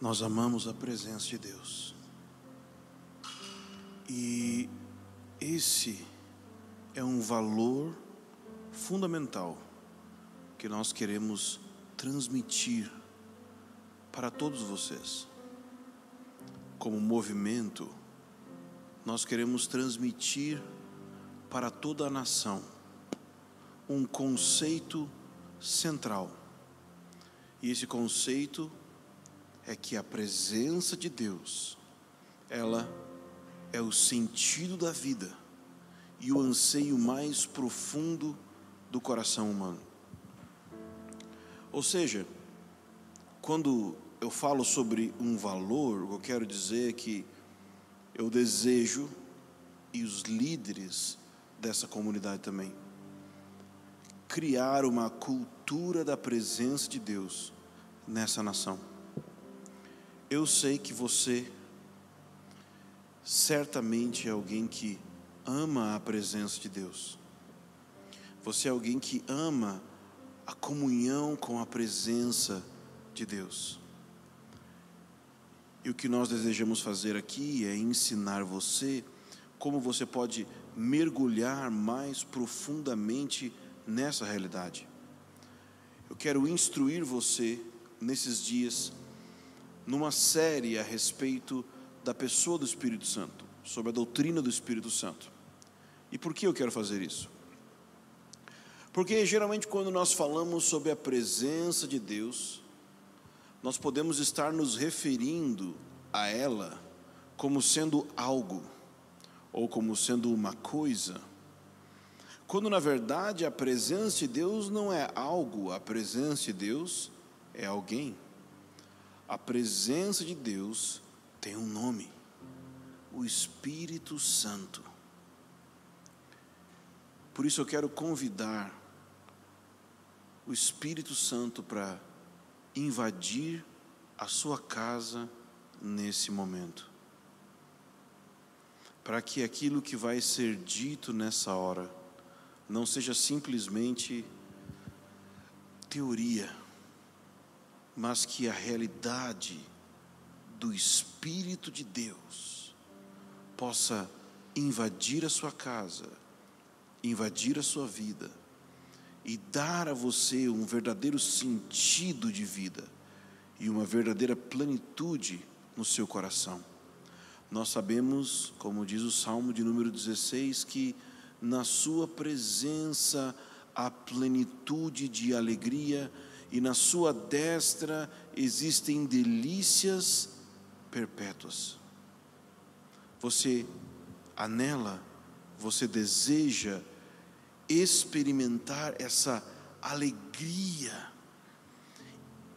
Nós amamos a presença de Deus. E esse é um valor fundamental que nós queremos transmitir para todos vocês. Como movimento, nós queremos transmitir para toda a nação um conceito central. E esse conceito é que a presença de Deus, ela é o sentido da vida e o anseio mais profundo do coração humano. Ou seja, quando eu falo sobre um valor, eu quero dizer é que eu desejo, e os líderes dessa comunidade também, criar uma cultura da presença de Deus nessa nação. Eu sei que você certamente é alguém que ama a presença de Deus. Você é alguém que ama a comunhão com a presença de Deus. E o que nós desejamos fazer aqui é ensinar você como você pode mergulhar mais profundamente nessa realidade. Eu quero instruir você nesses dias numa série a respeito da pessoa do Espírito Santo, sobre a doutrina do Espírito Santo. E por que eu quero fazer isso? Porque geralmente quando nós falamos sobre a presença de Deus, nós podemos estar nos referindo a ela como sendo algo ou como sendo uma coisa, quando na verdade a presença de Deus não é algo, a presença de Deus é alguém. A presença de Deus tem um nome: o Espírito Santo. Por isso eu quero convidar o Espírito Santo para invadir a sua casa nesse momento. Para que aquilo que vai ser dito nessa hora não seja simplesmente teoria, mas que a realidade do Espírito de Deus possa invadir a sua casa, invadir a sua vida e dar a você um verdadeiro sentido de vida e uma verdadeira plenitude no seu coração. Nós sabemos, como diz o Salmo de número 16, que na Sua presença há plenitude de alegria e na sua destra existem delícias perpétuas. Você anela, você deseja experimentar essa alegria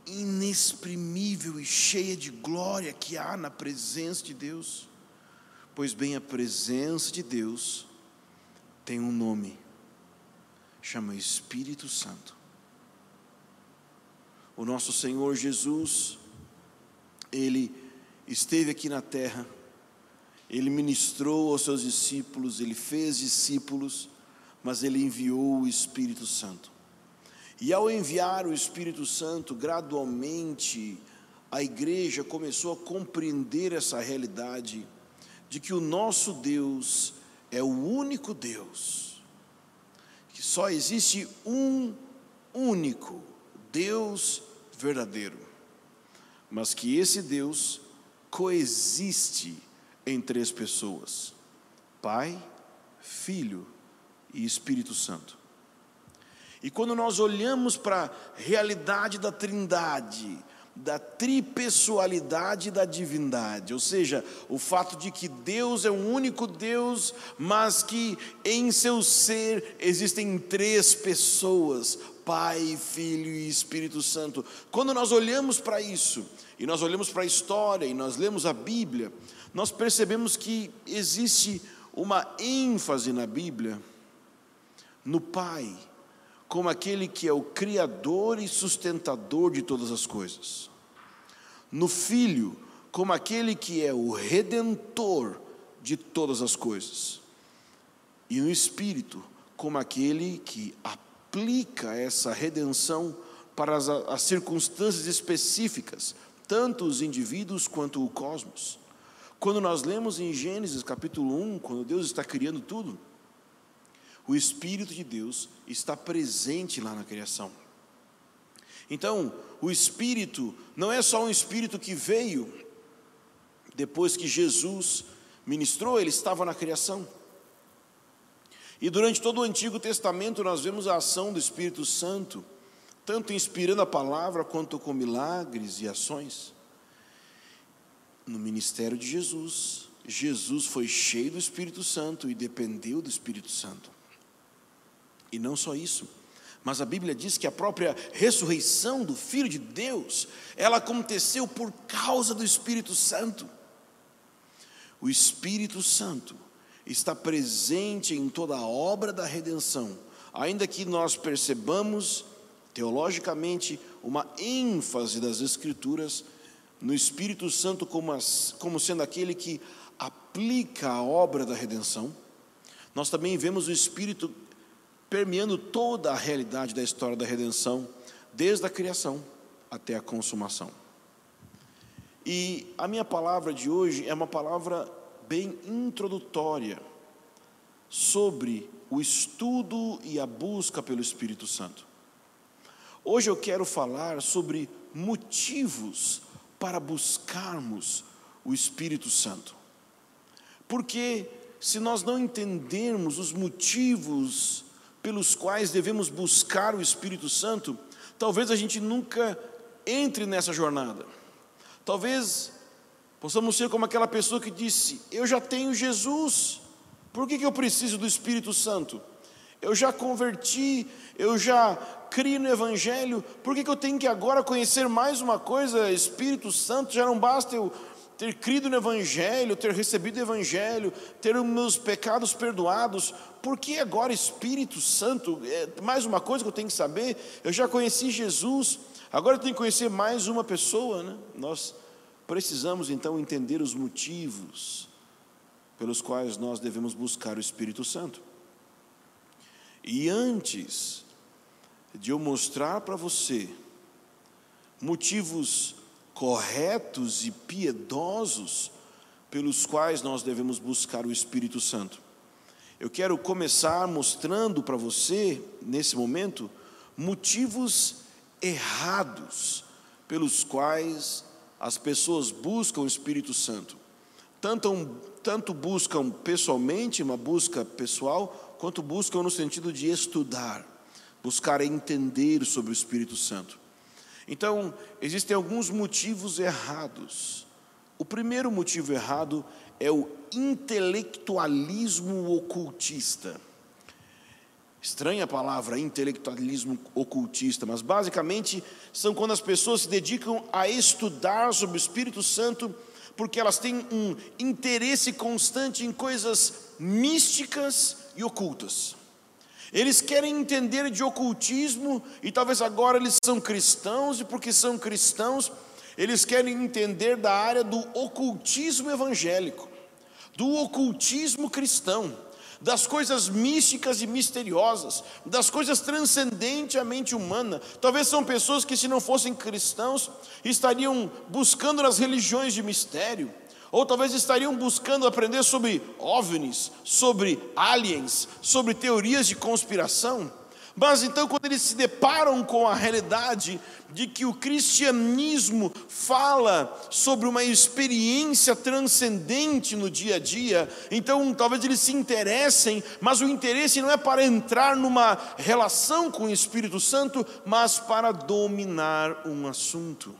inexprimível e cheia de glória que há na presença de Deus. Pois bem, a presença de Deus tem um nome, chama Espírito Santo o nosso Senhor Jesus, ele esteve aqui na terra, ele ministrou aos seus discípulos, ele fez discípulos, mas ele enviou o Espírito Santo. E ao enviar o Espírito Santo, gradualmente a igreja começou a compreender essa realidade de que o nosso Deus é o único Deus, que só existe um único Deus verdadeiro, mas que esse Deus coexiste em três pessoas: Pai, Filho e Espírito Santo. E quando nós olhamos para a realidade da Trindade, da tripessoalidade da divindade, ou seja, o fato de que Deus é um único Deus, mas que em seu ser existem três pessoas: Pai, Filho e Espírito Santo. Quando nós olhamos para isso, e nós olhamos para a história, e nós lemos a Bíblia, nós percebemos que existe uma ênfase na Bíblia no Pai, como aquele que é o Criador e sustentador de todas as coisas, no Filho, como aquele que é o Redentor de todas as coisas, e no Espírito, como aquele que apoia aplica essa redenção para as, as circunstâncias específicas tanto os indivíduos quanto o cosmos. Quando nós lemos em Gênesis capítulo 1, quando Deus está criando tudo, o Espírito de Deus está presente lá na criação. Então, o Espírito não é só um Espírito que veio depois que Jesus ministrou, ele estava na criação. E durante todo o Antigo Testamento nós vemos a ação do Espírito Santo, tanto inspirando a palavra quanto com milagres e ações. No ministério de Jesus, Jesus foi cheio do Espírito Santo e dependeu do Espírito Santo. E não só isso, mas a Bíblia diz que a própria ressurreição do Filho de Deus, ela aconteceu por causa do Espírito Santo. O Espírito Santo está presente em toda a obra da redenção, ainda que nós percebamos teologicamente uma ênfase das Escrituras no Espírito Santo como, as, como sendo aquele que aplica a obra da redenção. Nós também vemos o Espírito permeando toda a realidade da história da redenção, desde a criação até a consumação. E a minha palavra de hoje é uma palavra bem introdutória sobre o estudo e a busca pelo Espírito Santo. Hoje eu quero falar sobre motivos para buscarmos o Espírito Santo. Porque se nós não entendermos os motivos pelos quais devemos buscar o Espírito Santo, talvez a gente nunca entre nessa jornada. Talvez possamos ser como aquela pessoa que disse: Eu já tenho Jesus, por que, que eu preciso do Espírito Santo? Eu já converti, eu já crio no Evangelho, por que, que eu tenho que agora conhecer mais uma coisa? Espírito Santo, já não basta eu ter crido no Evangelho, ter recebido o Evangelho, ter os meus pecados perdoados, por que agora Espírito Santo? É mais uma coisa que eu tenho que saber, eu já conheci Jesus, agora eu tenho que conhecer mais uma pessoa, né? Nós precisamos então entender os motivos pelos quais nós devemos buscar o Espírito Santo. E antes de eu mostrar para você motivos corretos e piedosos pelos quais nós devemos buscar o Espírito Santo. Eu quero começar mostrando para você, nesse momento, motivos errados pelos quais as pessoas buscam o Espírito Santo. Tanto, tanto buscam pessoalmente, uma busca pessoal, quanto buscam no sentido de estudar, buscar entender sobre o Espírito Santo. Então, existem alguns motivos errados. O primeiro motivo errado é o intelectualismo ocultista. Estranha a palavra intelectualismo ocultista, mas basicamente são quando as pessoas se dedicam a estudar sobre o Espírito Santo, porque elas têm um interesse constante em coisas místicas e ocultas. Eles querem entender de ocultismo e talvez agora eles são cristãos e porque são cristãos, eles querem entender da área do ocultismo evangélico, do ocultismo cristão, das coisas místicas e misteriosas, das coisas transcendentes à mente humana. Talvez são pessoas que se não fossem cristãos, estariam buscando nas religiões de mistério, ou talvez estariam buscando aprender sobre OVNIs, sobre aliens, sobre teorias de conspiração. Mas então, quando eles se deparam com a realidade de que o cristianismo fala sobre uma experiência transcendente no dia a dia, então talvez eles se interessem, mas o interesse não é para entrar numa relação com o Espírito Santo, mas para dominar um assunto.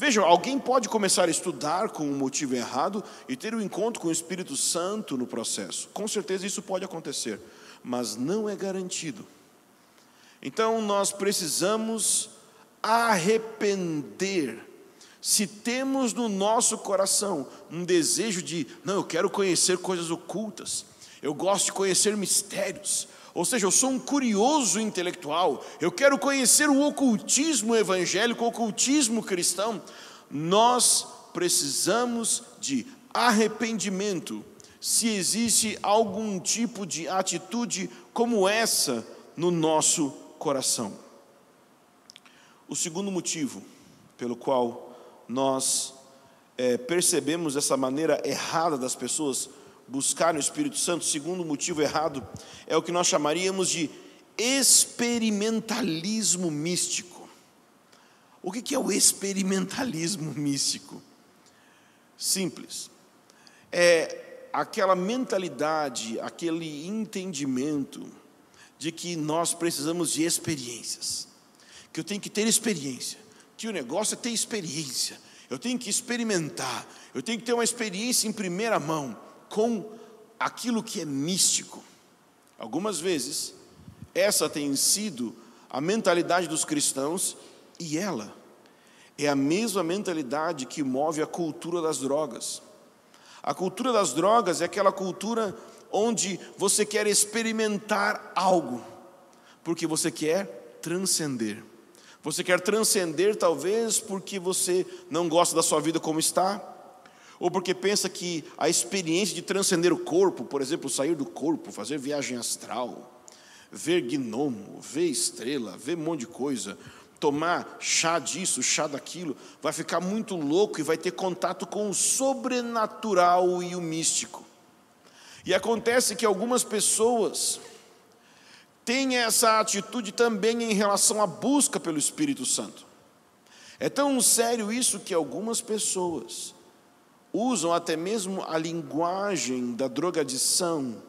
Vejam, alguém pode começar a estudar com um motivo errado e ter um encontro com o Espírito Santo no processo. Com certeza isso pode acontecer, mas não é garantido. Então nós precisamos arrepender. Se temos no nosso coração um desejo de, não, eu quero conhecer coisas ocultas, eu gosto de conhecer mistérios, ou seja, eu sou um curioso intelectual, eu quero conhecer o ocultismo evangélico, o ocultismo cristão. Nós precisamos de arrependimento se existe algum tipo de atitude como essa no nosso coração. O segundo motivo pelo qual nós é, percebemos essa maneira errada das pessoas buscarem o Espírito Santo, segundo motivo errado, é o que nós chamaríamos de experimentalismo místico. O que é o experimentalismo místico? Simples. É aquela mentalidade, aquele entendimento de que nós precisamos de experiências, que eu tenho que ter experiência, que o negócio é ter experiência, eu tenho que experimentar, eu tenho que ter uma experiência em primeira mão com aquilo que é místico. Algumas vezes, essa tem sido a mentalidade dos cristãos e ela é a mesma mentalidade que move a cultura das drogas. A cultura das drogas é aquela cultura onde você quer experimentar algo, porque você quer transcender. Você quer transcender, talvez, porque você não gosta da sua vida como está, ou porque pensa que a experiência de transcender o corpo, por exemplo, sair do corpo, fazer viagem astral, ver gnomo, ver estrela, ver um monte de coisa, tomar chá disso, chá daquilo, vai ficar muito louco e vai ter contato com o sobrenatural e o místico. E acontece que algumas pessoas têm essa atitude também em relação à busca pelo Espírito Santo. É tão sério isso que algumas pessoas usam até mesmo a linguagem da drogadição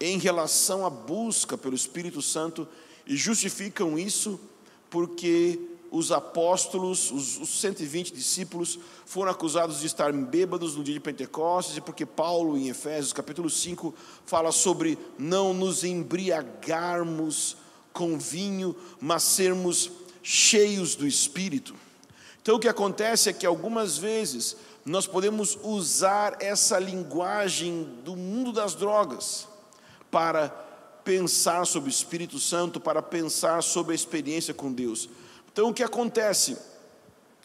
em relação à busca pelo Espírito Santo e justificam isso porque os apóstolos, os, os 120 discípulos, foram acusados de estar bêbados no dia de Pentecostes, e porque Paulo, em Efésios capítulo 5, fala sobre não nos embriagarmos com vinho, mas sermos cheios do Espírito. Então o que acontece é que algumas vezes nós podemos usar essa linguagem do mundo das drogas para pensar sobre o Espírito Santo, para pensar sobre a experiência com Deus. Então o que acontece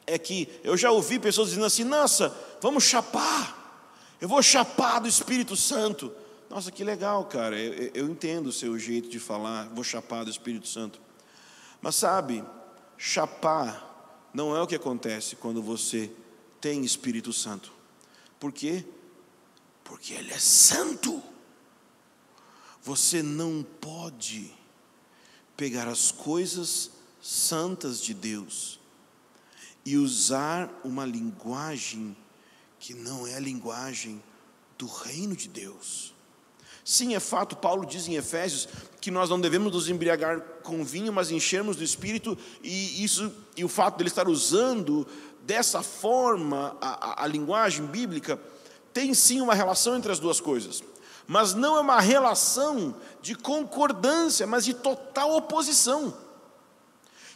é que eu já ouvi pessoas dizendo assim: nossa, vamos chapar, eu vou chapar do Espírito Santo. Nossa, que legal, cara, eu, eu entendo o seu jeito de falar, vou chapar do Espírito Santo. Mas sabe, chapar não é o que acontece quando você tem Espírito Santo. Por quê? Porque Ele é santo. Você não pode pegar as coisas santas de Deus e usar uma linguagem que não é a linguagem do reino de Deus. Sim, é fato, Paulo diz em Efésios que nós não devemos nos embriagar com vinho, mas enchermos do Espírito, e isso e o fato dele estar usando dessa forma a, a, a linguagem bíblica tem sim uma relação entre as duas coisas, mas não é uma relação de concordância, mas de total oposição.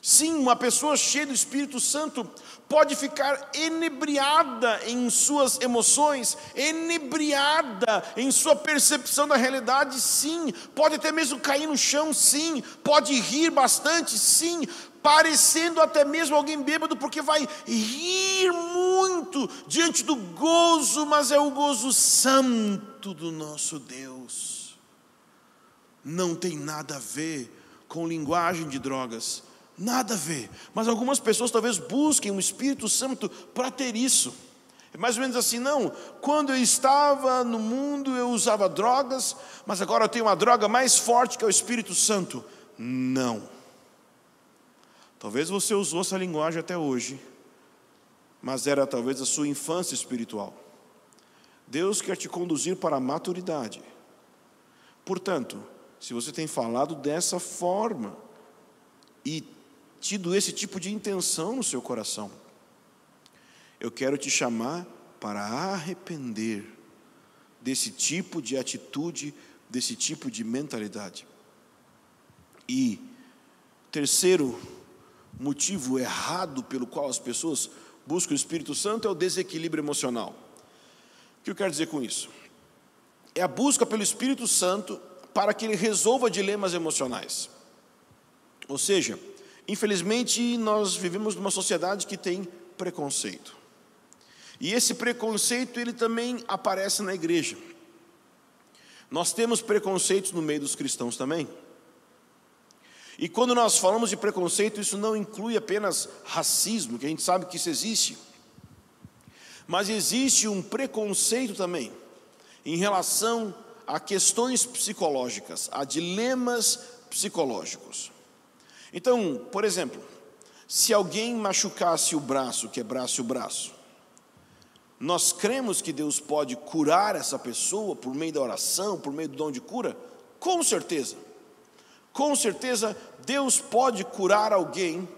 Sim, uma pessoa cheia do Espírito Santo pode ficar enebriada em suas emoções, enebriada em sua percepção da realidade, sim, pode até mesmo cair no chão, sim, pode rir bastante, sim, parecendo até mesmo alguém bêbado, porque vai rir muito diante do gozo, mas é o gozo santo do nosso Deus. Não tem nada a ver com linguagem de drogas Nada a ver. Mas algumas pessoas talvez busquem o Espírito Santo para ter isso. É mais ou menos assim, não. Quando eu estava no mundo, eu usava drogas, mas agora eu tenho uma droga mais forte que é o Espírito Santo. Não. Talvez você usou essa linguagem até hoje, mas era talvez a sua infância espiritual. Deus quer te conduzir para a maturidade. Portanto, se você tem falado dessa forma e tido esse tipo de intenção no seu coração. Eu quero te chamar para arrepender desse tipo de atitude, desse tipo de mentalidade. E terceiro motivo errado pelo qual as pessoas buscam o Espírito Santo é o desequilíbrio emocional. O que eu quero dizer com isso? É a busca pelo Espírito Santo para que ele resolva dilemas emocionais. Ou seja, Infelizmente, nós vivemos numa sociedade que tem preconceito. E esse preconceito, ele também aparece na igreja. Nós temos preconceitos no meio dos cristãos também. E quando nós falamos de preconceito, isso não inclui apenas racismo, que a gente sabe que isso existe, Mas existe um preconceito também em relação a questões psicológicas, a dilemas psicológicos. Então, por exemplo, se alguém machucasse o braço, quebrasse o braço, nós cremos que Deus pode curar essa pessoa por meio da oração, por meio do dom de cura? Com certeza. Com certeza, Deus pode curar alguém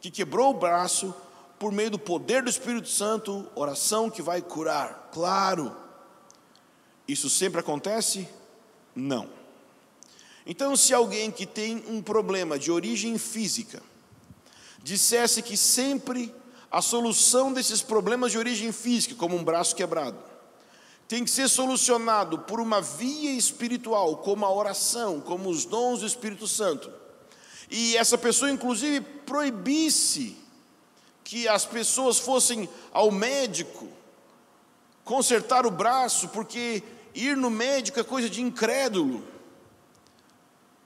que quebrou o braço por meio do poder do Espírito Santo, oração que vai curar. Claro. Isso sempre acontece? Não. Então, se alguém que tem um problema de origem física dissesse que sempre a solução desses problemas de origem física, como um braço quebrado, tem que ser solucionado por uma via espiritual, como a oração, como os dons do Espírito Santo, e essa pessoa, inclusive, proibisse que as pessoas fossem ao médico consertar o braço, porque ir no médico é coisa de incrédulo.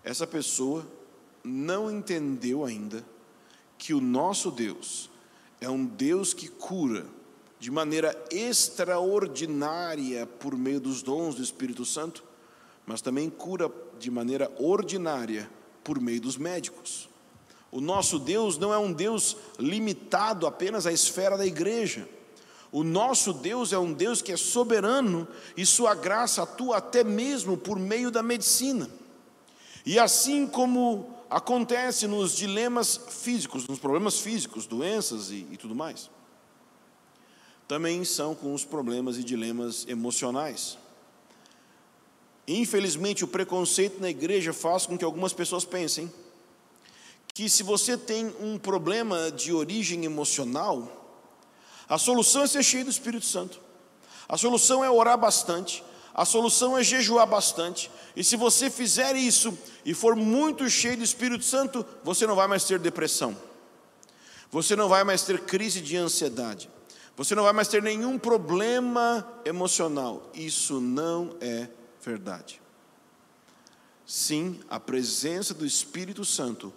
Essa pessoa não entendeu ainda que o nosso Deus é um Deus que cura de maneira extraordinária por meio dos dons do Espírito Santo, mas também cura de maneira ordinária por meio dos médicos. O nosso Deus não é um Deus limitado apenas à esfera da igreja. O nosso Deus é um Deus que é soberano e sua graça atua até mesmo por meio da medicina. E assim como acontece nos dilemas físicos, nos problemas físicos, doenças e, e tudo mais, também são com os problemas e dilemas emocionais. Infelizmente, o preconceito na igreja faz com que algumas pessoas pensem que se você tem um problema de origem emocional, a solução é ser cheio do Espírito Santo. A solução é orar bastante, a solução é jejuar bastante. E se você fizer isso e for muito cheio do Espírito Santo, você não vai mais ter depressão. Você não vai mais ter crise de ansiedade. Você não vai mais ter nenhum problema emocional. Isso não é verdade. Sim, a presença do Espírito Santo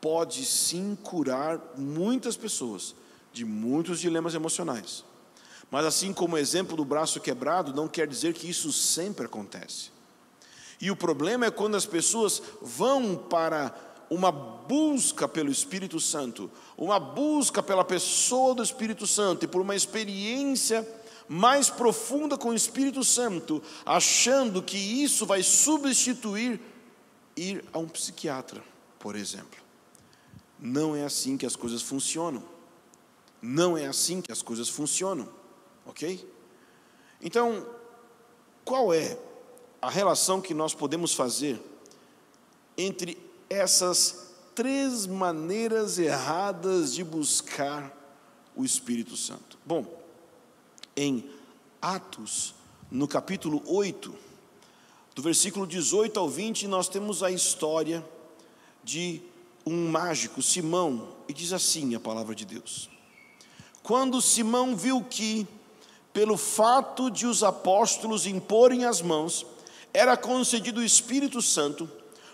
pode sim curar muitas pessoas de muitos dilemas emocionais. Mas assim como o exemplo do braço quebrado, não quer dizer que isso sempre acontece. E o problema é quando as pessoas vão para uma busca pelo Espírito Santo, uma busca pela pessoa do Espírito Santo e por uma experiência mais profunda com o Espírito Santo, achando que isso vai substituir ir a um psiquiatra, por exemplo. Não é assim que as coisas funcionam. Não é assim que as coisas funcionam, ok? Então, qual é a relação que nós podemos fazer entre essas três maneiras erradas de buscar o Espírito Santo? Bom, em Atos, no capítulo 8, do versículo 18 ao 20, nós temos a história de um mágico, Simão, e diz assim a palavra de Deus: Quando Simão viu que, pelo fato de os apóstolos imporem as mãos, era concedido o Espírito Santo,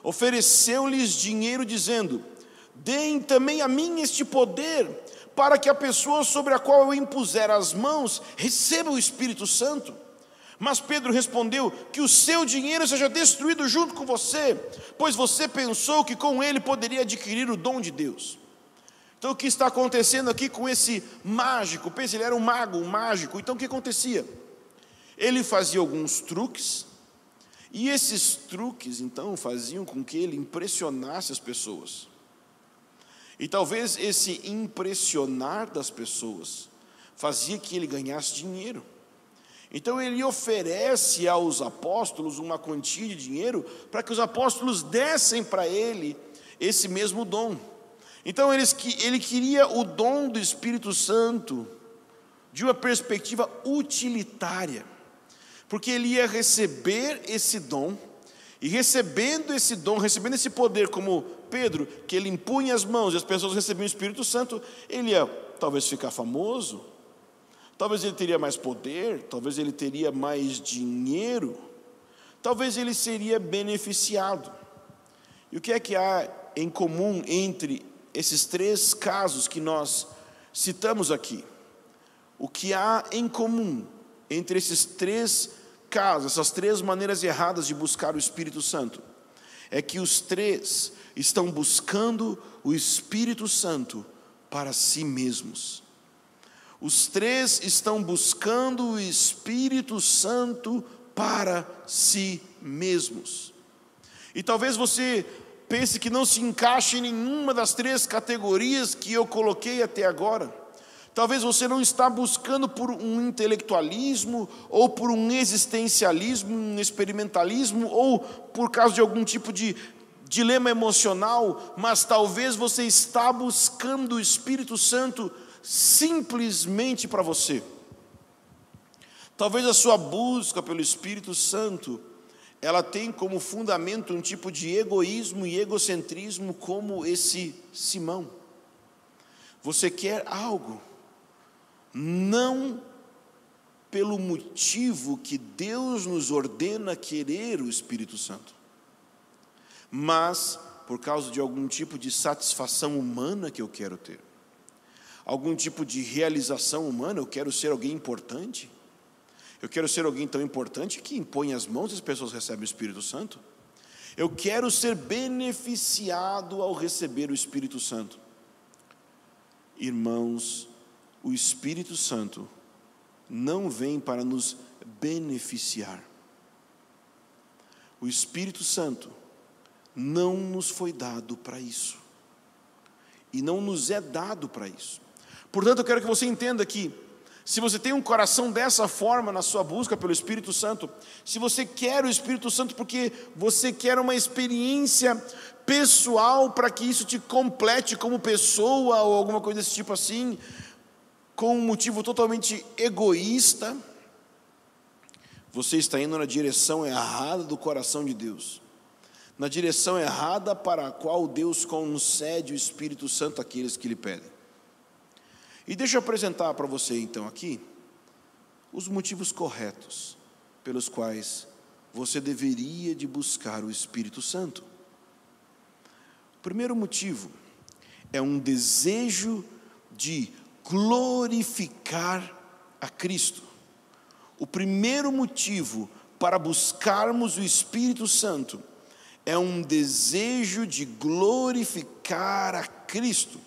ofereceu-lhes dinheiro, dizendo: Deem também a mim este poder, para que a pessoa sobre a qual eu impuser as mãos receba o Espírito Santo. Mas Pedro respondeu: Que o seu dinheiro seja destruído junto com você, pois você pensou que com ele poderia adquirir o dom de Deus. Então, o que está acontecendo aqui com esse mágico? Pense, ele era um mago, um mágico. Então, o que acontecia? Ele fazia alguns truques, e esses truques, então, faziam com que ele impressionasse as pessoas. E talvez esse impressionar das pessoas fazia que ele ganhasse dinheiro. Então ele oferece aos apóstolos uma quantia de dinheiro para que os apóstolos dessem para ele esse mesmo dom. Então eles, ele queria o dom do Espírito Santo de uma perspectiva utilitária, porque ele ia receber esse dom, e recebendo esse dom, recebendo esse poder, como Pedro, que ele impunha as mãos e as pessoas recebiam o Espírito Santo, ele ia talvez ficar famoso, talvez ele teria mais poder, talvez ele teria mais dinheiro, talvez ele seria beneficiado. E o que é que há em comum entre esses três casos que nós citamos aqui? o que há em comum entre esses três casos, essas três maneiras erradas de buscar o Espírito Santo, é que os três estão buscando o Espírito Santo para si mesmos. Os três estão buscando o Espírito Santo para si mesmos. E talvez você pense que não se encaixe em nenhuma das três categorias que eu coloquei até agora. Talvez você não está buscando por um intelectualismo, ou por um existencialismo, um experimentalismo, ou por causa de algum tipo de dilema emocional, mas talvez você está buscando o Espírito Santo simplesmente para você. Talvez a sua busca pelo Espírito Santo, ela tem como fundamento um tipo de egoísmo e egocentrismo como esse Simão. Você quer algo, não pelo motivo que Deus nos ordena querer o Espírito Santo, mas por causa de algum tipo de satisfação humana que eu quero ter, algum tipo de realização humana, eu quero ser alguém importante, eu quero ser alguém tão importante que impõe as mãos e as pessoas recebem o Espírito Santo. Eu quero ser beneficiado ao receber o Espírito Santo. Irmãos, o Espírito Santo não vem para nos beneficiar. O Espírito Santo não nos foi dado para isso. E não nos é dado para isso. Portanto, eu quero que você entenda que, se você tem um coração dessa forma na sua busca pelo Espírito Santo, se você quer o Espírito Santo porque você quer uma experiência pessoal para que isso te complete como pessoa ou alguma coisa desse tipo assim, com um motivo totalmente egoísta, você está indo na direção errada do coração de Deus, na direção errada para a qual Deus concede o Espírito Santo àqueles que lhe pedem. E deixa eu apresentar para você então aqui os motivos corretos pelos quais você deveria de buscar o Espírito Santo. O primeiro motivo é um desejo de glorificar a Cristo. O primeiro motivo para buscarmos o Espírito Santo é um desejo de glorificar a Cristo.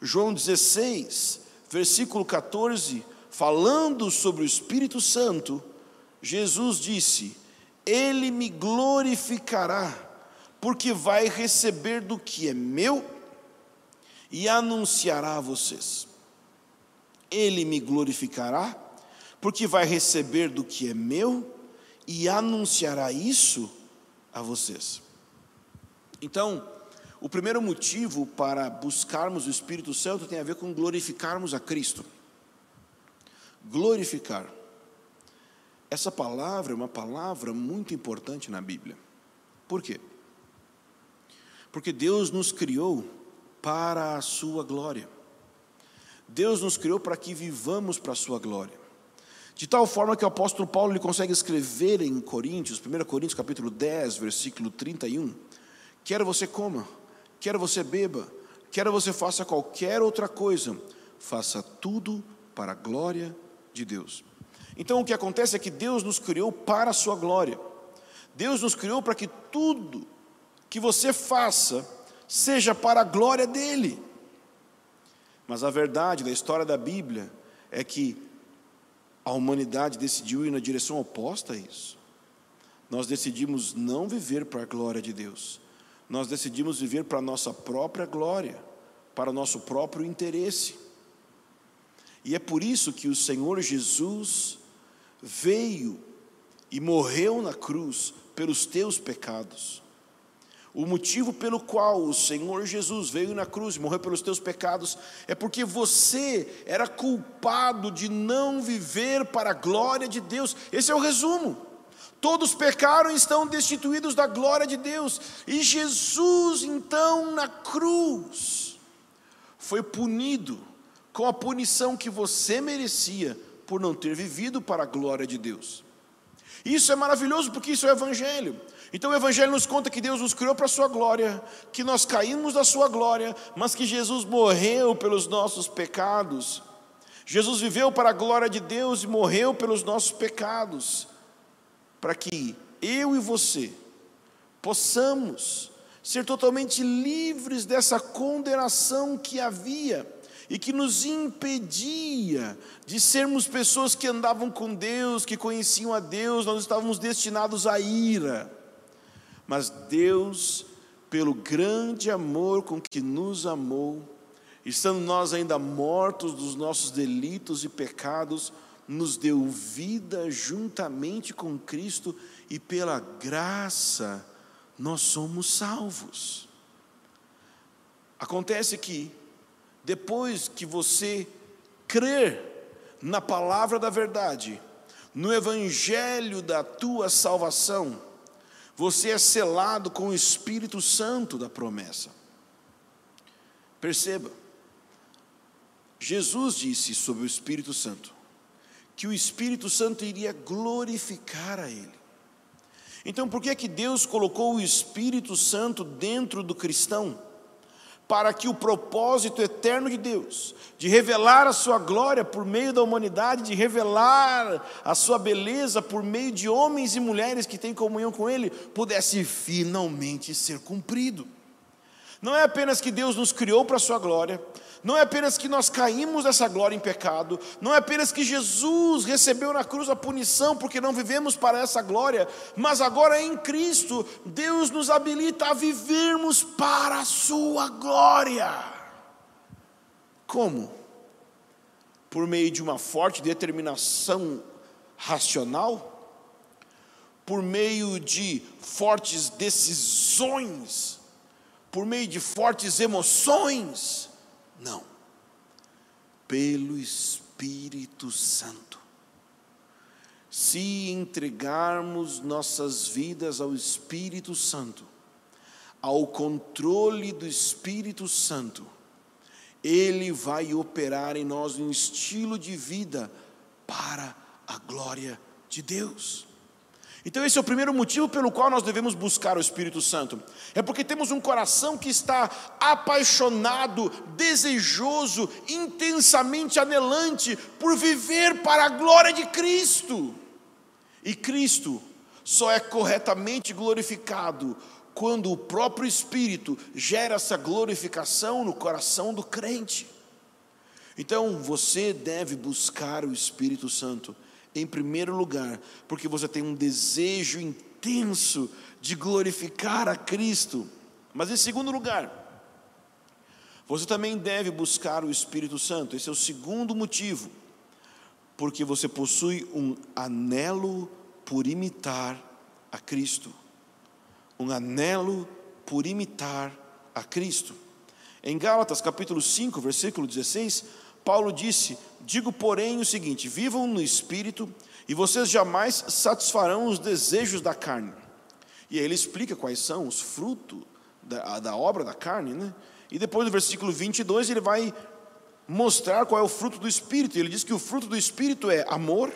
João 16, versículo 14, falando sobre o Espírito Santo, Jesus disse: Ele me glorificará, porque vai receber do que é meu e anunciará a vocês ele me glorificará, porque vai receber do que é meu e anunciará isso a vocês. Então, o primeiro motivo para buscarmos o Espírito Santo tem a ver com glorificarmos a Cristo. Glorificar. Essa palavra é uma palavra muito importante na Bíblia. Por quê? Porque Deus nos criou para a sua glória. Deus nos criou para que vivamos para a sua glória. De tal forma que o apóstolo Paulo ele consegue escrever em Coríntios, 1 Coríntios capítulo 10, versículo 31, quer você coma, quer você beba, quer você faça qualquer outra coisa, faça tudo para a glória de Deus. Então o que acontece é que Deus nos criou para a sua glória. Deus nos criou para que tudo que você faça seja para a glória dele. Mas a verdade da história da Bíblia é que a humanidade decidiu ir na direção oposta a isso. Nós decidimos não viver para a glória de Deus. Nós decidimos viver para a nossa própria glória, para o nosso próprio interesse. E é por isso que o Senhor Jesus veio e morreu na cruz pelos teus pecados. O motivo pelo qual o Senhor Jesus veio na cruz e morreu pelos teus pecados é porque você era culpado de não viver para a glória de Deus. Esse é o resumo. Todos pecaram e estão destituídos da glória de Deus. E Jesus, então, na cruz, foi punido com a punição que você merecia por não ter vivido para a glória de Deus. Isso é maravilhoso porque isso é o Evangelho. Então o Evangelho nos conta que Deus nos criou para a Sua glória, que nós caímos da Sua glória, mas que Jesus morreu pelos nossos pecados. Jesus viveu para a glória de Deus e morreu pelos nossos pecados, para que eu e você possamos ser totalmente livres dessa condenação que havia e que nos impedia de sermos pessoas que andavam com Deus, que conheciam a Deus, nós estávamos destinados à ira. Mas Deus, pelo grande amor com que nos amou, estando nós ainda mortos dos nossos delitos e pecados, nos deu vida juntamente com Cristo e pela graça nós somos salvos. Acontece que, depois que você crer na palavra da verdade, no evangelho da tua salvação, você é selado com o Espírito Santo da promessa. Perceba, Jesus disse sobre o Espírito Santo que o Espírito Santo iria glorificar a Ele. Então, por que é que Deus colocou o Espírito Santo dentro do cristão? Para que o propósito eterno de Deus, de revelar a sua glória por meio da humanidade, de revelar a sua beleza por meio de homens e mulheres que têm comunhão com Ele, pudesse finalmente ser cumprido. Não é apenas que Deus nos criou para a sua glória, não é apenas que nós caímos dessa glória em pecado, não é apenas que Jesus recebeu na cruz a punição porque não vivemos para essa glória, mas agora em Cristo, Deus nos habilita a vivermos para a Sua glória. Como? Por meio de uma forte determinação racional? Por meio de fortes decisões? Por meio de fortes emoções? Não. Pelo Espírito Santo. Se entregarmos nossas vidas ao Espírito Santo, ao controle do Espírito Santo, ele vai operar em nós um estilo de vida para a glória de Deus. Então, esse é o primeiro motivo pelo qual nós devemos buscar o Espírito Santo. É porque temos um coração que está apaixonado, desejoso, intensamente anelante por viver para a glória de Cristo. E Cristo só é corretamente glorificado quando o próprio Espírito gera essa glorificação no coração do crente. Então, você deve buscar o Espírito Santo em primeiro lugar, porque você tem um desejo intenso de glorificar a Cristo. Mas em segundo lugar, você também deve buscar o Espírito Santo. Esse é o segundo motivo, porque você possui um anelo por imitar a Cristo. Um anelo por imitar a Cristo. Em Gálatas capítulo 5, versículo 16, Paulo disse: Digo, porém, o seguinte: vivam no espírito, e vocês jamais satisfarão os desejos da carne. E aí ele explica quais são os frutos da, da obra da carne, né? E depois no versículo 22 ele vai mostrar qual é o fruto do espírito. Ele diz que o fruto do espírito é amor,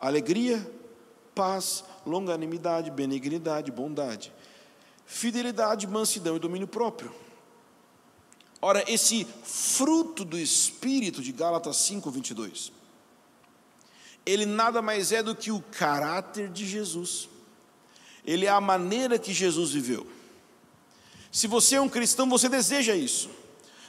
alegria, paz, longanimidade, benignidade, bondade, fidelidade, mansidão e domínio próprio. Ora, esse fruto do Espírito de Gálatas 5, 22, ele nada mais é do que o caráter de Jesus, ele é a maneira que Jesus viveu. Se você é um cristão, você deseja isso,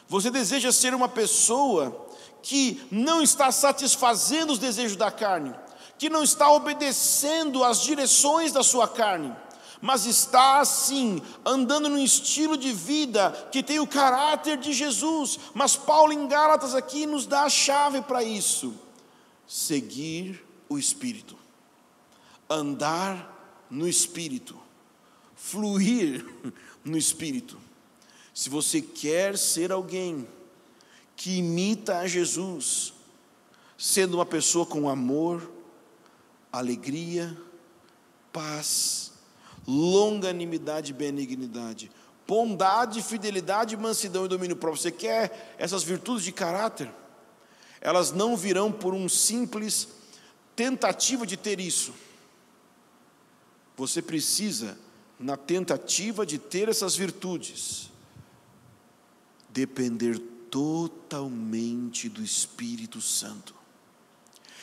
você deseja ser uma pessoa que não está satisfazendo os desejos da carne, que não está obedecendo às direções da sua carne, mas está assim, andando num estilo de vida que tem o caráter de Jesus. Mas Paulo em Gálatas aqui nos dá a chave para isso: seguir o Espírito, andar no Espírito, fluir no Espírito. Se você quer ser alguém que imita a Jesus, sendo uma pessoa com amor, alegria, paz, longanimidade e benignidade, bondade, fidelidade, mansidão e domínio próprio. Você quer essas virtudes de caráter? Elas não virão por um simples tentativa de ter isso. Você precisa, na tentativa de ter essas virtudes, depender totalmente do Espírito Santo.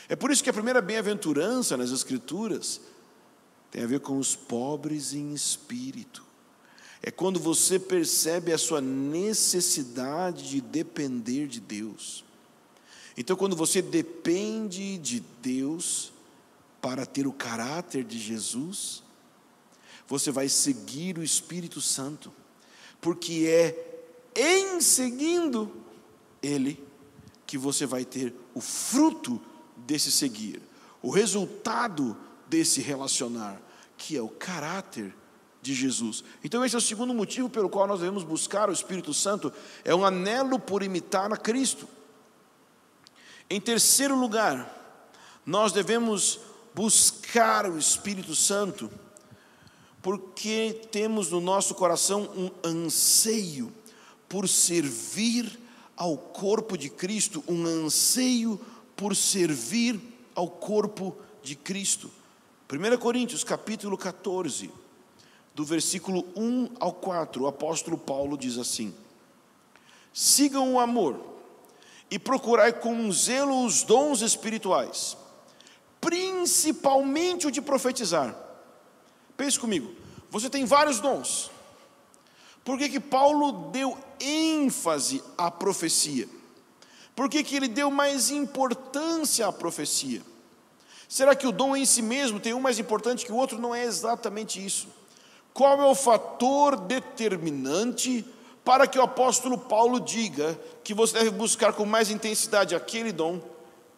É por isso que a primeira bem-aventurança nas Escrituras tem a ver com os pobres em espírito. É quando você percebe a sua necessidade de depender de Deus. Então, quando você depende de Deus para ter o caráter de Jesus, você vai seguir o Espírito Santo, porque é em seguindo Ele que você vai ter o fruto desse seguir, o resultado desse relacionar, que é o caráter de Jesus. Então, esse é o segundo motivo pelo qual nós devemos buscar o Espírito Santo, é um anelo por imitar a Cristo. Em terceiro lugar, nós devemos buscar o Espírito Santo, porque temos no nosso coração um anseio por servir ao corpo de Cristo, um anseio por servir ao corpo de Cristo. 1 Coríntios capítulo 14, do versículo 1 ao 4, o apóstolo Paulo diz assim: Sigam o amor e procurai com zelo os dons espirituais, principalmente o de profetizar. Pense comigo, você tem vários dons. Por que, que Paulo deu ênfase à profecia? Por que, que ele deu mais importância à profecia? Será que o dom em si mesmo tem um mais importante que o outro? Não é exatamente isso. Qual é o fator determinante para que o apóstolo Paulo diga que você deve buscar com mais intensidade aquele dom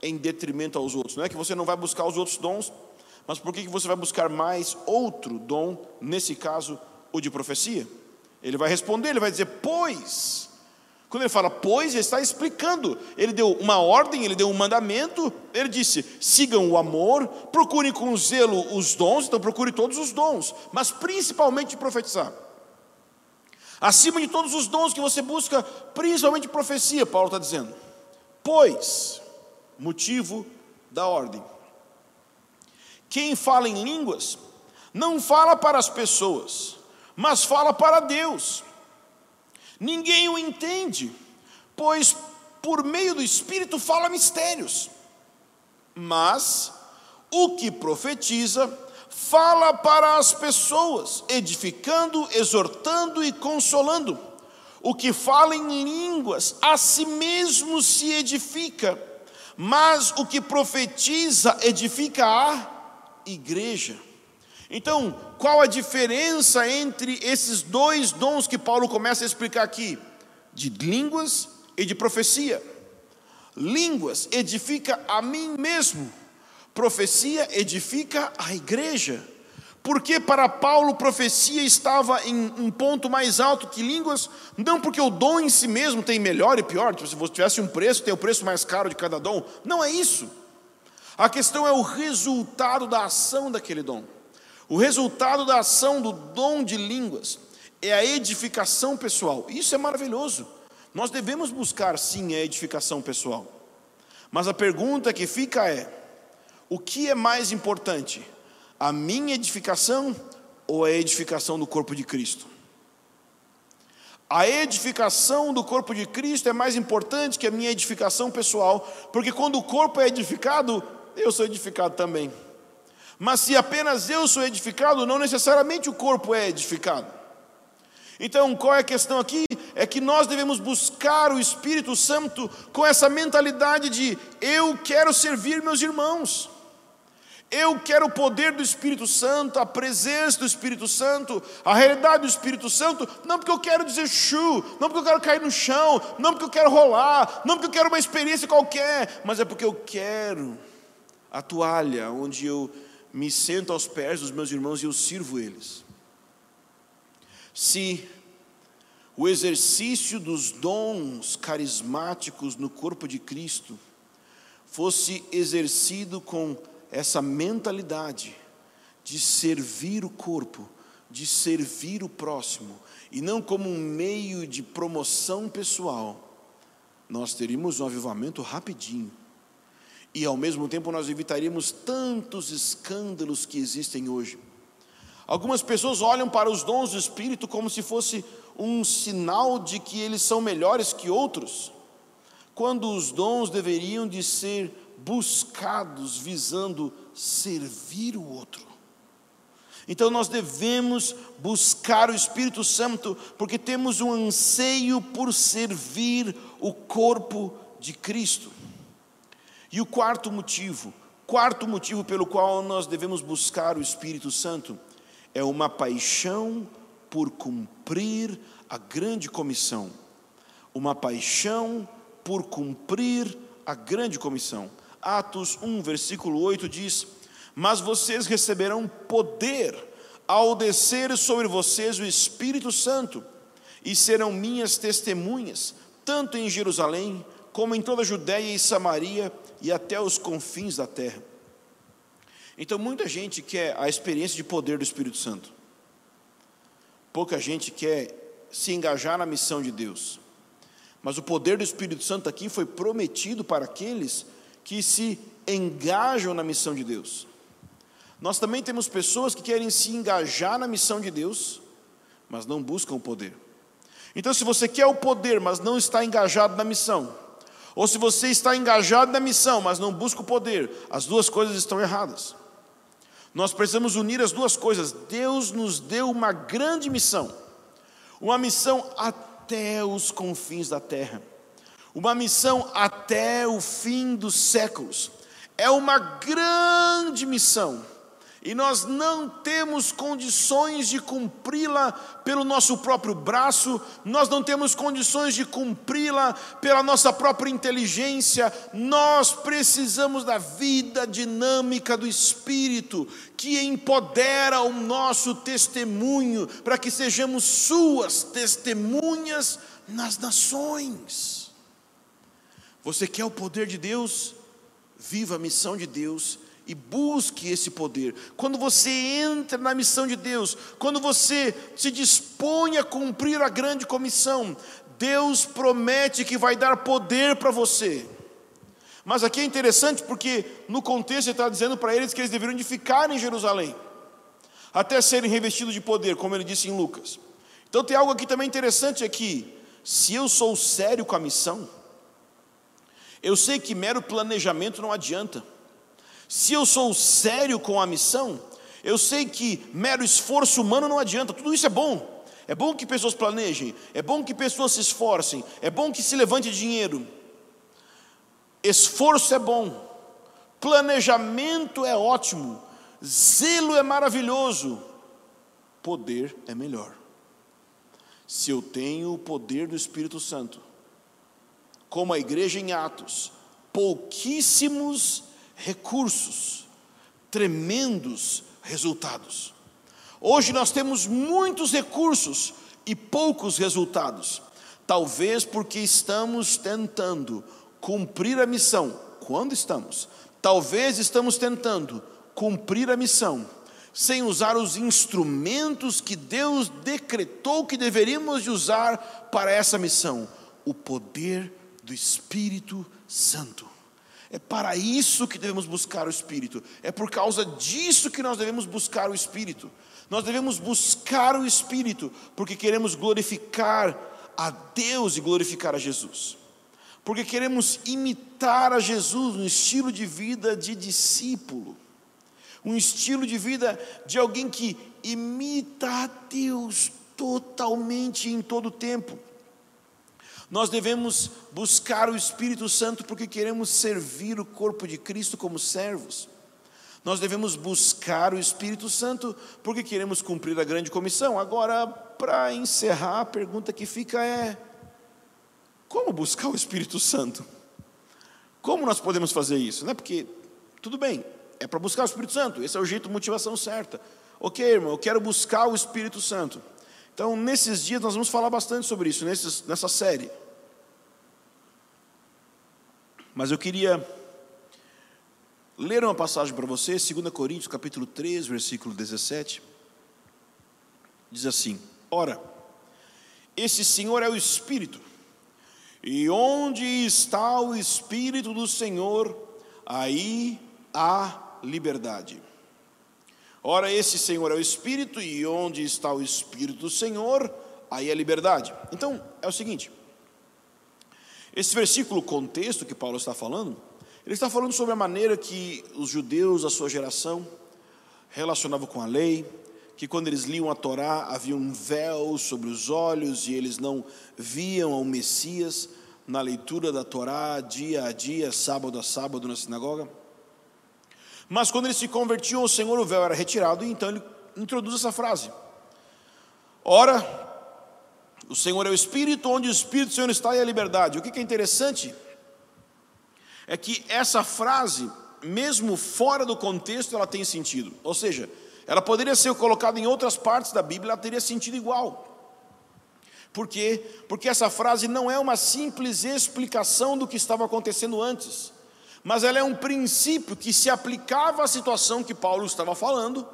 em detrimento aos outros? Não é que você não vai buscar os outros dons, mas por que você vai buscar mais outro dom, nesse caso, o de profecia? Ele vai responder, ele vai dizer, pois quando ele fala pois, ele está explicando. Ele deu uma ordem, ele deu um mandamento. Ele disse: sigam o amor, procurem com zelo os dons, então procure todos os dons, mas principalmente profetizar. Acima de todos os dons que você busca, principalmente profecia, Paulo está dizendo. Pois, motivo da ordem. Quem fala em línguas, não fala para as pessoas, mas fala para Deus Ninguém o entende, pois por meio do Espírito fala mistérios. Mas o que profetiza fala para as pessoas, edificando, exortando e consolando. O que fala em línguas a si mesmo se edifica, mas o que profetiza edifica a igreja. Então, qual a diferença entre esses dois dons que Paulo começa a explicar aqui? De línguas e de profecia. Línguas edifica a mim mesmo, profecia edifica a igreja. Porque para Paulo profecia estava em um ponto mais alto que línguas, não porque o dom em si mesmo tem melhor e pior, tipo, se você tivesse um preço, tem o preço mais caro de cada dom. Não é isso. A questão é o resultado da ação daquele dom. O resultado da ação do dom de línguas é a edificação pessoal. Isso é maravilhoso. Nós devemos buscar sim a edificação pessoal. Mas a pergunta que fica é: o que é mais importante? A minha edificação ou a edificação do corpo de Cristo? A edificação do corpo de Cristo é mais importante que a minha edificação pessoal, porque quando o corpo é edificado, eu sou edificado também. Mas se apenas eu sou edificado, não necessariamente o corpo é edificado. Então, qual é a questão aqui? É que nós devemos buscar o Espírito Santo com essa mentalidade de eu quero servir meus irmãos. Eu quero o poder do Espírito Santo, a presença do Espírito Santo, a realidade do Espírito Santo, não porque eu quero dizer chu, não porque eu quero cair no chão, não porque eu quero rolar, não porque eu quero uma experiência qualquer, mas é porque eu quero a toalha onde eu me sento aos pés dos meus irmãos e eu sirvo eles. Se o exercício dos dons carismáticos no corpo de Cristo fosse exercido com essa mentalidade de servir o corpo, de servir o próximo, e não como um meio de promoção pessoal, nós teríamos um avivamento rapidinho. E ao mesmo tempo nós evitaríamos tantos escândalos que existem hoje. Algumas pessoas olham para os dons do Espírito como se fosse um sinal de que eles são melhores que outros. quando os dons deveriam de ser buscados visando servir o outro. Então nós devemos buscar o Espírito Santo porque temos um anseio por servir o corpo de Cristo. E o quarto motivo, quarto motivo pelo qual nós devemos buscar o Espírito Santo é uma paixão por cumprir a grande comissão. Uma paixão por cumprir a grande comissão. Atos 1, versículo 8 diz: Mas vocês receberão poder ao descer sobre vocês o Espírito Santo, e serão minhas testemunhas, tanto em Jerusalém, como em toda a Judéia e Samaria e até os confins da terra. Então, muita gente quer a experiência de poder do Espírito Santo, pouca gente quer se engajar na missão de Deus. Mas o poder do Espírito Santo aqui foi prometido para aqueles que se engajam na missão de Deus. Nós também temos pessoas que querem se engajar na missão de Deus, mas não buscam o poder. Então, se você quer o poder, mas não está engajado na missão, ou se você está engajado na missão, mas não busca o poder, as duas coisas estão erradas. Nós precisamos unir as duas coisas. Deus nos deu uma grande missão, uma missão até os confins da terra uma missão até o fim dos séculos. É uma grande missão. E nós não temos condições de cumpri-la pelo nosso próprio braço, nós não temos condições de cumpri-la pela nossa própria inteligência, nós precisamos da vida dinâmica do Espírito, que empodera o nosso testemunho, para que sejamos Suas testemunhas nas nações. Você quer o poder de Deus? Viva a missão de Deus e busque esse poder. Quando você entra na missão de Deus, quando você se dispõe a cumprir a grande comissão, Deus promete que vai dar poder para você. Mas aqui é interessante porque no contexto ele está dizendo para eles que eles deveriam de ficar em Jerusalém, até serem revestidos de poder, como ele disse em Lucas. Então tem algo aqui também interessante aqui. Se eu sou sério com a missão, eu sei que mero planejamento não adianta. Se eu sou sério com a missão, eu sei que mero esforço humano não adianta. Tudo isso é bom. É bom que pessoas planejem, é bom que pessoas se esforcem, é bom que se levante dinheiro. Esforço é bom, planejamento é ótimo, zelo é maravilhoso, poder é melhor. Se eu tenho o poder do Espírito Santo, como a igreja em Atos, pouquíssimos recursos, tremendos resultados. Hoje nós temos muitos recursos e poucos resultados, talvez porque estamos tentando cumprir a missão. Quando estamos? Talvez estamos tentando cumprir a missão sem usar os instrumentos que Deus decretou que deveríamos de usar para essa missão, o poder do Espírito Santo. É para isso que devemos buscar o Espírito. É por causa disso que nós devemos buscar o Espírito. Nós devemos buscar o Espírito porque queremos glorificar a Deus e glorificar a Jesus. Porque queremos imitar a Jesus no estilo de vida de discípulo. Um estilo de vida de alguém que imita a Deus totalmente em todo o tempo. Nós devemos buscar o Espírito Santo porque queremos servir o corpo de Cristo como servos. Nós devemos buscar o Espírito Santo porque queremos cumprir a grande comissão. Agora, para encerrar, a pergunta que fica é: como buscar o Espírito Santo? Como nós podemos fazer isso? Não é porque, tudo bem, é para buscar o Espírito Santo, esse é o jeito motivação certa. Ok, irmão, eu quero buscar o Espírito Santo. Então, nesses dias, nós vamos falar bastante sobre isso, nessa série. Mas eu queria ler uma passagem para você, 2 Coríntios capítulo 3, versículo 17. Diz assim: Ora, esse Senhor é o Espírito, e onde está o Espírito do Senhor, aí há liberdade. Ora, esse Senhor é o Espírito, e onde está o Espírito do Senhor, aí é liberdade. Então, é o seguinte: Esse versículo, contexto que Paulo está falando, ele está falando sobre a maneira que os judeus da sua geração relacionavam com a lei, que quando eles liam a Torá havia um véu sobre os olhos e eles não viam ao Messias na leitura da Torá dia a dia, sábado a sábado na sinagoga. Mas quando eles se convertiam ao Senhor, o véu era retirado, e então ele introduz essa frase: Ora, o Senhor é o Espírito, onde o Espírito do Senhor está e a liberdade. O que é interessante é que essa frase, mesmo fora do contexto, ela tem sentido. Ou seja, ela poderia ser colocada em outras partes da Bíblia, ela teria sentido igual. Por quê? Porque essa frase não é uma simples explicação do que estava acontecendo antes, mas ela é um princípio que se aplicava à situação que Paulo estava falando,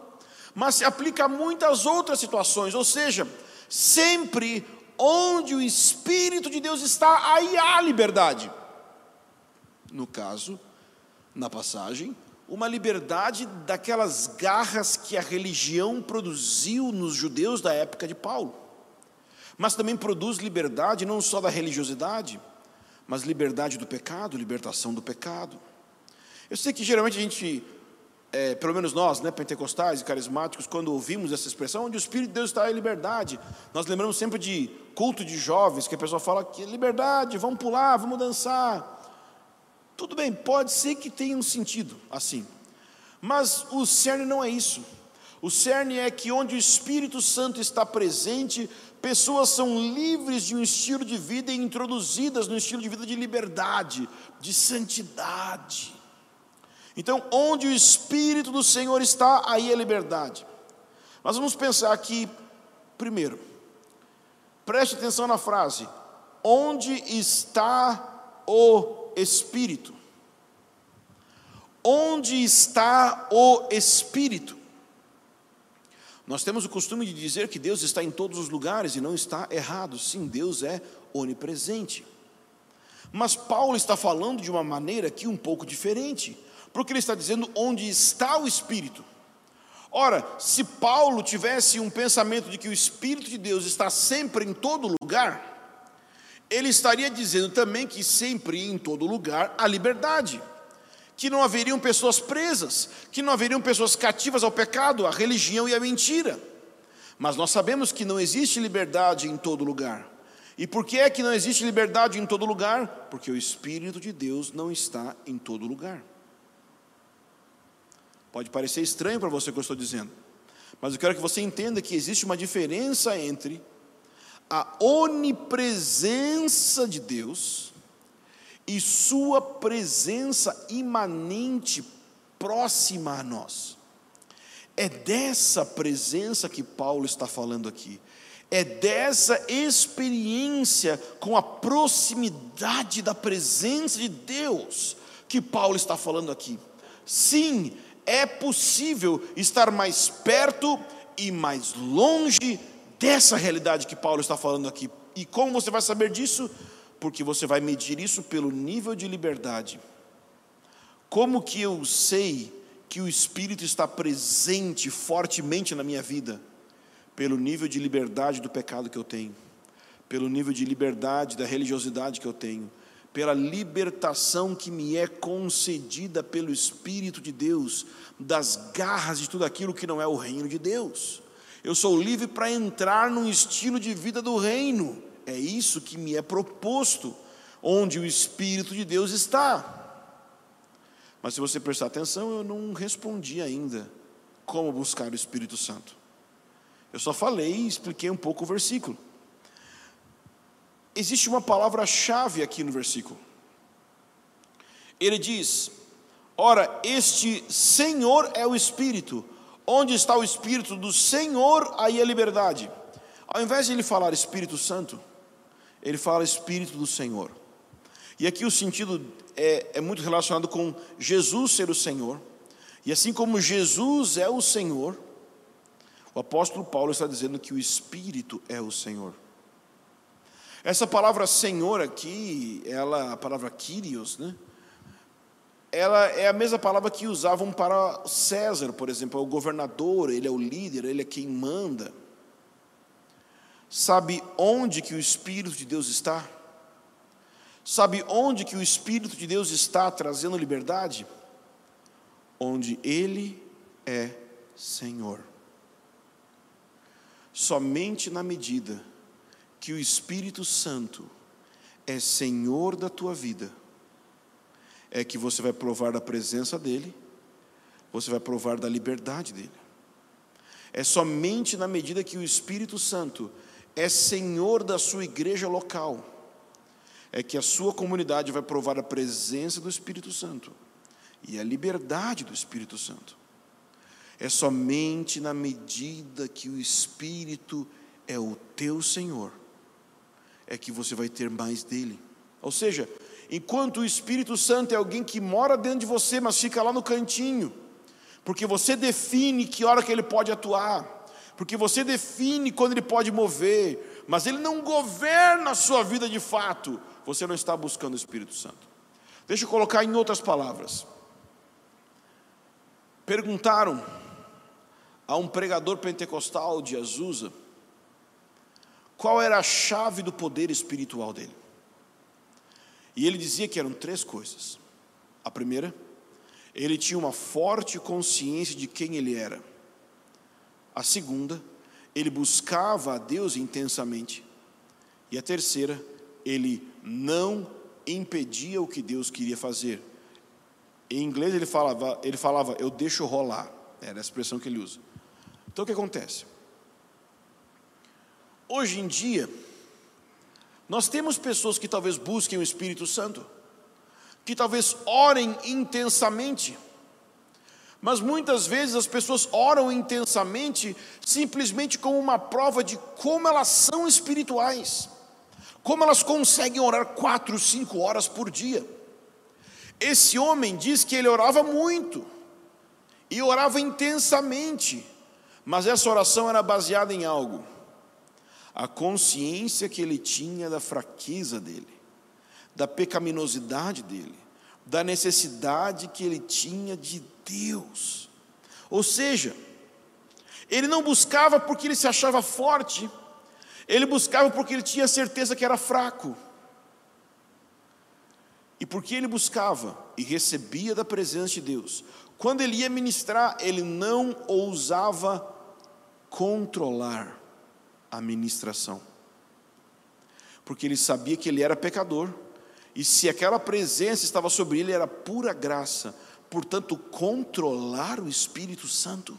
mas se aplica a muitas outras situações, ou seja, sempre onde o Espírito de Deus está, aí há liberdade. No caso, na passagem, uma liberdade daquelas garras que a religião produziu nos judeus da época de Paulo. Mas também produz liberdade não só da religiosidade, mas liberdade do pecado, libertação do pecado. Eu sei que geralmente a gente é, pelo menos nós, né, pentecostais e carismáticos, quando ouvimos essa expressão, onde o Espírito de Deus está em liberdade, nós lembramos sempre de culto de jovens, que a pessoa fala que liberdade, vamos pular, vamos dançar. Tudo bem, pode ser que tenha um sentido assim, mas o cerne não é isso. O cerne é que onde o Espírito Santo está presente, pessoas são livres de um estilo de vida e introduzidas no estilo de vida de liberdade, de santidade. Então, onde o Espírito do Senhor está, aí é liberdade. Mas vamos pensar aqui, primeiro, preste atenção na frase: onde está o Espírito? Onde está o Espírito? Nós temos o costume de dizer que Deus está em todos os lugares e não está errado. Sim, Deus é onipresente. Mas Paulo está falando de uma maneira aqui um pouco diferente porque ele está dizendo onde está o Espírito. Ora, se Paulo tivesse um pensamento de que o Espírito de Deus está sempre em todo lugar, ele estaria dizendo também que sempre em todo lugar há liberdade, que não haveriam pessoas presas, que não haveriam pessoas cativas ao pecado, à religião e à mentira. Mas nós sabemos que não existe liberdade em todo lugar. E por que é que não existe liberdade em todo lugar? Porque o Espírito de Deus não está em todo lugar. Pode parecer estranho para você o que eu estou dizendo, mas eu quero que você entenda que existe uma diferença entre a onipresença de Deus e Sua presença imanente próxima a nós. É dessa presença que Paulo está falando aqui. É dessa experiência com a proximidade da presença de Deus que Paulo está falando aqui. Sim, é possível estar mais perto e mais longe dessa realidade que Paulo está falando aqui. E como você vai saber disso? Porque você vai medir isso pelo nível de liberdade. Como que eu sei que o Espírito está presente fortemente na minha vida? Pelo nível de liberdade do pecado que eu tenho, pelo nível de liberdade da religiosidade que eu tenho, pela libertação que me é concedida pelo Espírito de Deus, das garras de tudo aquilo que não é o reino de Deus. Eu sou livre para entrar num estilo de vida do reino, é isso que me é proposto, onde o Espírito de Deus está. Mas se você prestar atenção, eu não respondi ainda como buscar o Espírito Santo. Eu só falei e expliquei um pouco o versículo existe uma palavra-chave aqui no versículo. Ele diz: Ora, este Senhor é o Espírito. Onde está o Espírito do Senhor, aí a liberdade. Ao invés de ele falar Espírito Santo, ele fala Espírito do Senhor. E aqui o sentido é, é muito relacionado com Jesus ser o Senhor. E assim como Jesus é o Senhor, o apóstolo Paulo está dizendo que o Espírito é o Senhor. Essa palavra Senhor aqui, ela, a palavra Kyrios, né? Ela é a mesma palavra que usavam para César, por exemplo, é o governador, ele é o líder, ele é quem manda. Sabe onde que o Espírito de Deus está? Sabe onde que o Espírito de Deus está trazendo liberdade? Onde Ele é Senhor. Somente na medida que o Espírito Santo é Senhor da tua vida, é que você vai provar da presença dEle, você vai provar da liberdade dEle. É somente na medida que o Espírito Santo é Senhor da sua igreja local, é que a sua comunidade vai provar a presença do Espírito Santo e a liberdade do Espírito Santo. É somente na medida que o Espírito é o teu Senhor, é que você vai ter mais dele. Ou seja, enquanto o Espírito Santo é alguém que mora dentro de você, mas fica lá no cantinho, porque você define que hora que ele pode atuar, porque você define quando ele pode mover, mas ele não governa a sua vida de fato, você não está buscando o Espírito Santo. Deixa eu colocar em outras palavras. Perguntaram a um pregador pentecostal de Azusa qual era a chave do poder espiritual dele. E ele dizia que eram três coisas. A primeira, ele tinha uma forte consciência de quem ele era. A segunda, ele buscava a Deus intensamente. E a terceira, ele não impedia o que Deus queria fazer. Em inglês ele falava, ele falava, eu deixo rolar. Era a expressão que ele usa. Então o que acontece? Hoje em dia, nós temos pessoas que talvez busquem o Espírito Santo que talvez orem intensamente, mas muitas vezes as pessoas oram intensamente simplesmente como uma prova de como elas são espirituais, como elas conseguem orar quatro, cinco horas por dia. Esse homem diz que ele orava muito e orava intensamente, mas essa oração era baseada em algo, a consciência que ele tinha da fraqueza dele da pecaminosidade dele, da necessidade que ele tinha de Deus. Ou seja, ele não buscava porque ele se achava forte, ele buscava porque ele tinha certeza que era fraco. E porque ele buscava e recebia da presença de Deus, quando ele ia ministrar, ele não ousava controlar a ministração, porque ele sabia que ele era pecador e se aquela presença estava sobre ele, era pura graça. Portanto, controlar o Espírito Santo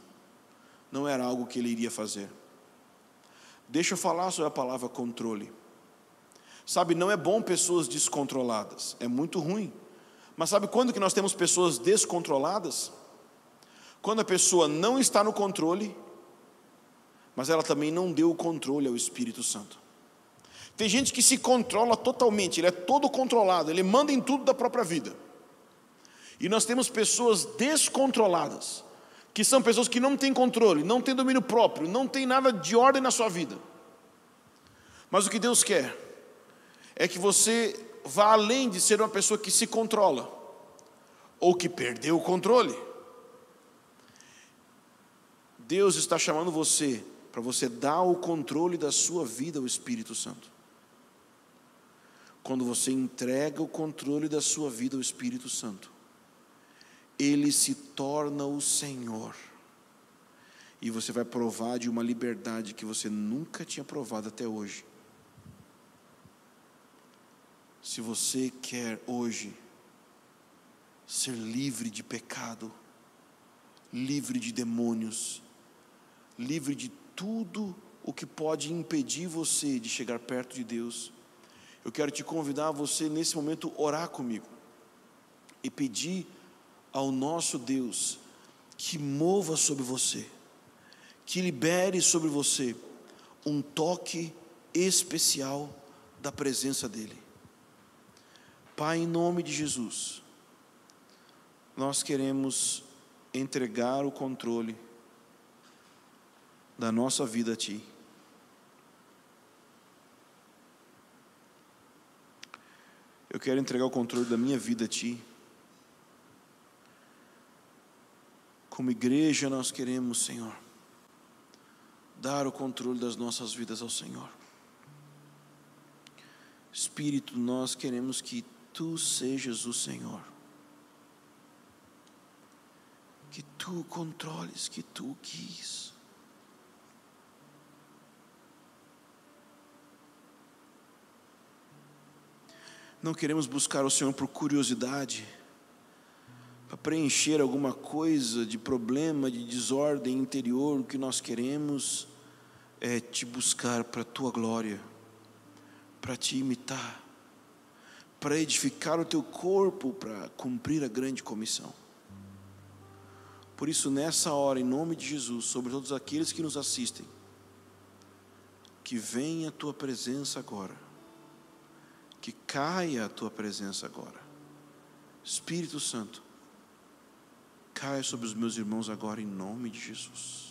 não era algo que ele iria fazer. Deixa eu falar sobre a palavra controle. Sabe, não é bom pessoas descontroladas, é muito ruim. Mas sabe quando que nós temos pessoas descontroladas? Quando a pessoa não está no controle, mas ela também não deu o controle ao Espírito Santo. Tem gente que se controla totalmente, ele é todo controlado, ele manda em tudo da própria vida. E nós temos pessoas descontroladas, que são pessoas que não têm controle, não têm domínio próprio, não têm nada de ordem na sua vida. Mas o que Deus quer é que você vá além de ser uma pessoa que se controla, ou que perdeu o controle. Deus está chamando você para você dar o controle da sua vida ao Espírito Santo quando você entrega o controle da sua vida ao Espírito Santo, ele se torna o Senhor. E você vai provar de uma liberdade que você nunca tinha provado até hoje. Se você quer hoje ser livre de pecado, livre de demônios, livre de tudo o que pode impedir você de chegar perto de Deus, eu quero te convidar a você nesse momento orar comigo e pedir ao nosso Deus que mova sobre você, que libere sobre você um toque especial da presença dEle. Pai, em nome de Jesus, nós queremos entregar o controle da nossa vida a Ti. Eu quero entregar o controle da minha vida a Ti. Como igreja, nós queremos, Senhor, dar o controle das nossas vidas ao Senhor. Espírito, nós queremos que tu sejas o Senhor. Que tu controles, que tu quis. Não queremos buscar o Senhor por curiosidade, para preencher alguma coisa de problema, de desordem interior. O que nós queremos é te buscar para a tua glória, para te imitar, para edificar o teu corpo, para cumprir a grande comissão. Por isso, nessa hora, em nome de Jesus, sobre todos aqueles que nos assistem, que venha a tua presença agora que caia a tua presença agora. Espírito Santo, caia sobre os meus irmãos agora em nome de Jesus.